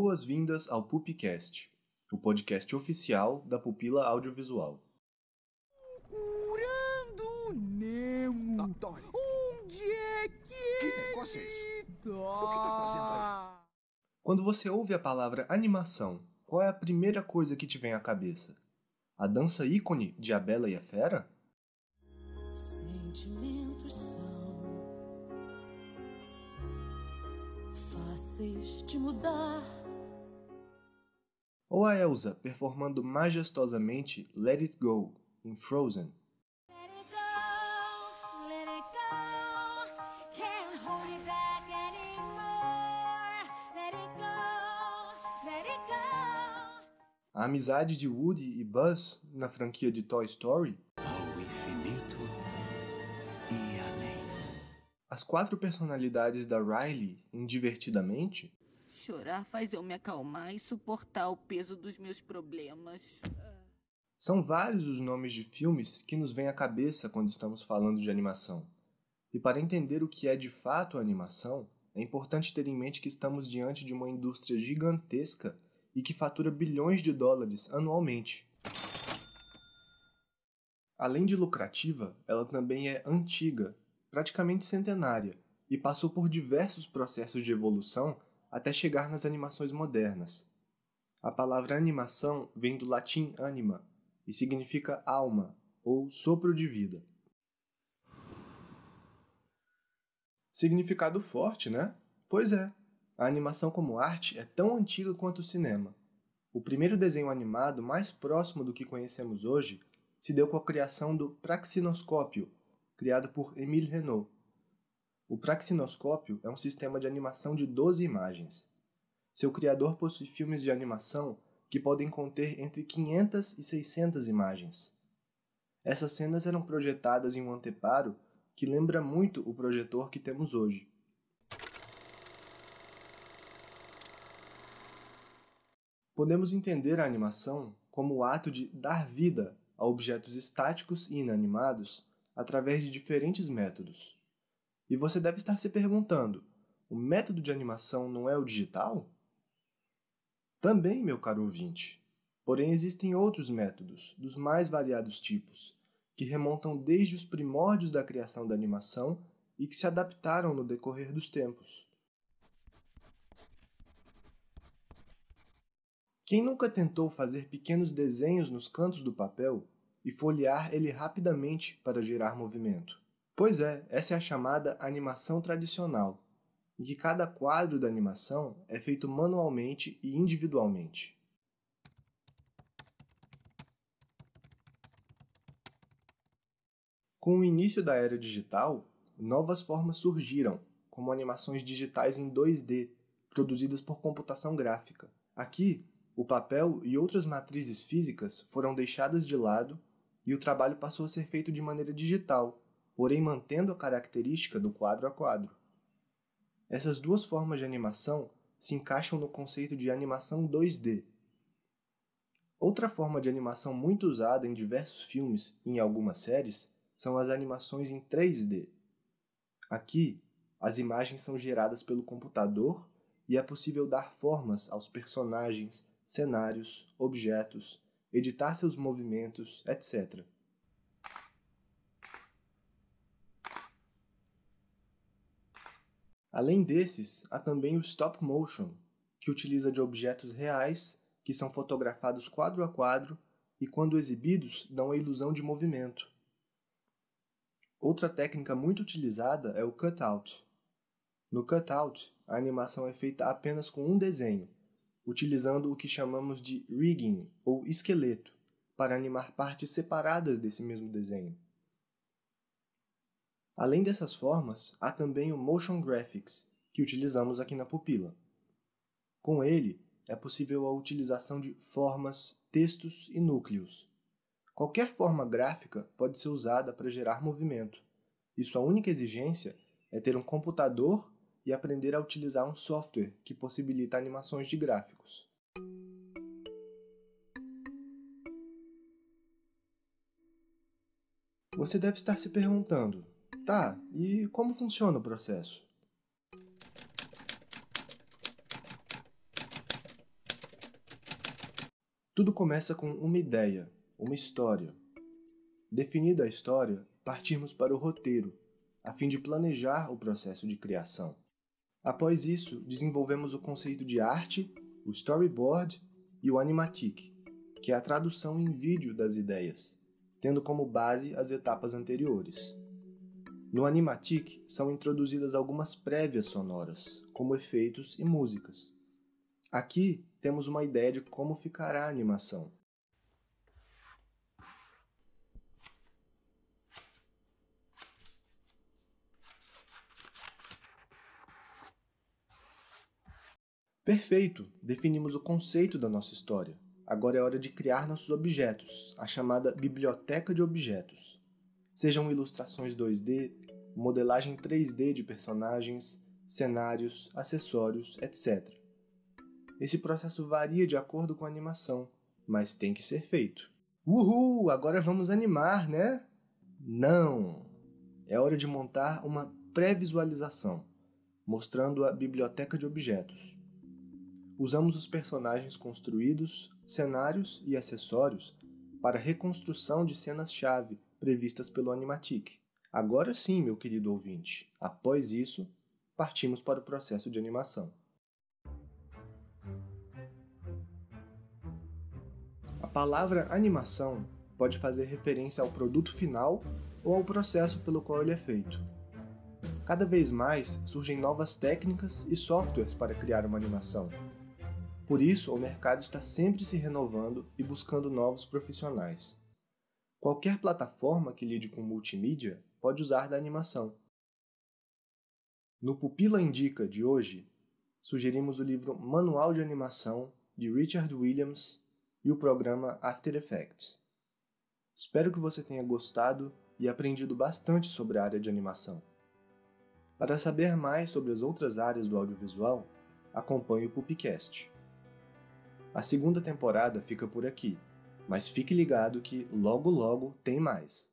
Boas-vindas ao Pupcast, o podcast oficial da Pupila Audiovisual. Curando Nemo. Dory, Onde é que que negócio é isso? O que tá fazendo aí? Quando você ouve a palavra animação, qual é a primeira coisa que te vem à cabeça? A dança ícone de A Bela e a Fera? Sentimentos são fáceis de mudar. Ou a Elsa performando majestosamente Let It Go em Frozen? A amizade de Woody e Buzz na franquia de Toy Story? Ao infinito e além. As quatro personalidades da Riley em Divertidamente? Chorar faz eu me acalmar e suportar o peso dos meus problemas. São vários os nomes de filmes que nos vêm à cabeça quando estamos falando de animação. E para entender o que é de fato a animação, é importante ter em mente que estamos diante de uma indústria gigantesca e que fatura bilhões de dólares anualmente. Além de lucrativa, ela também é antiga, praticamente centenária, e passou por diversos processos de evolução até chegar nas animações modernas. A palavra animação vem do latim anima e significa alma ou sopro de vida. Significado forte, né? Pois é. A animação como arte é tão antiga quanto o cinema. O primeiro desenho animado mais próximo do que conhecemos hoje se deu com a criação do praxinoscópio, criado por Émile Renault. O praxinoscópio é um sistema de animação de 12 imagens. Seu criador possui filmes de animação que podem conter entre 500 e 600 imagens. Essas cenas eram projetadas em um anteparo que lembra muito o projetor que temos hoje. Podemos entender a animação como o ato de dar vida a objetos estáticos e inanimados através de diferentes métodos. E você deve estar se perguntando: o método de animação não é o digital? Também, meu caro ouvinte. Porém, existem outros métodos, dos mais variados tipos, que remontam desde os primórdios da criação da animação e que se adaptaram no decorrer dos tempos. Quem nunca tentou fazer pequenos desenhos nos cantos do papel e folhear ele rapidamente para gerar movimento? Pois é, essa é a chamada animação tradicional, em que cada quadro da animação é feito manualmente e individualmente. Com o início da era digital, novas formas surgiram, como animações digitais em 2D, produzidas por computação gráfica. Aqui, o papel e outras matrizes físicas foram deixadas de lado e o trabalho passou a ser feito de maneira digital, porém mantendo a característica do quadro a quadro. Essas duas formas de animação se encaixam no conceito de animação 2D. Outra forma de animação muito usada em diversos filmes e em algumas séries são as animações em 3D. Aqui, as imagens são geradas pelo computador e é possível dar formas aos personagens, cenários, objetos, editar seus movimentos, etc. Além desses, há também o stop motion, que utiliza de objetos reais que são fotografados quadro a quadro e, quando exibidos, dão a ilusão de movimento. Outra técnica muito utilizada é o cutout. No cutout, a animação é feita apenas com um desenho, utilizando o que chamamos de rigging ou esqueleto, para animar partes separadas desse mesmo desenho. Além dessas formas, há também o Motion Graphics, que utilizamos aqui na pupila. Com ele, é possível a utilização de formas, textos e núcleos. Qualquer forma gráfica pode ser usada para gerar movimento, e sua única exigência é ter um computador e aprender a utilizar um software que possibilita animações de gráficos. Você deve estar se perguntando: tá, e como funciona o processo? Tudo começa com uma ideia, uma história. Definida a história, partimos para o roteiro, a fim de planejar o processo de criação. Após isso, desenvolvemos o conceito de arte, o storyboard e o animatic, que é a tradução em vídeo das ideias, tendo como base as etapas anteriores. No Animatic são introduzidas algumas prévias sonoras, como efeitos e músicas. Aqui temos uma ideia de como ficará a animação. Perfeito! Definimos o conceito da nossa história. Agora é hora de criar nossos objetos, a chamada biblioteca de objetos. Sejam ilustrações 2D, modelagem 3D de personagens, cenários, acessórios, etc. Esse processo varia de acordo com a animação, mas tem que ser feito. Uhul! Agora vamos animar, né? Não! É hora de montar uma pré-visualização, mostrando a biblioteca de objetos usamos os personagens construídos, cenários e acessórios para reconstrução de cenas-chave previstas pelo Animatic. Agora sim, meu querido ouvinte, após isso, partimos para o processo de animação. A palavra animação pode fazer referência ao produto final ou ao processo pelo qual ele é feito. Cada vez mais surgem novas técnicas e softwares para criar uma animação, por isso, o mercado está sempre se renovando e buscando novos profissionais. Qualquer plataforma que lide com multimídia pode usar da animação. No Pupila Indica de hoje, sugerimos o livro Manual de Animação de Richard Williams e o programa After Effects. Espero que você tenha gostado e aprendido bastante sobre a área de animação. Para saber mais sobre as outras áreas do audiovisual, acompanhe o Pupicast. A segunda temporada fica por aqui, mas fique ligado que logo logo tem mais.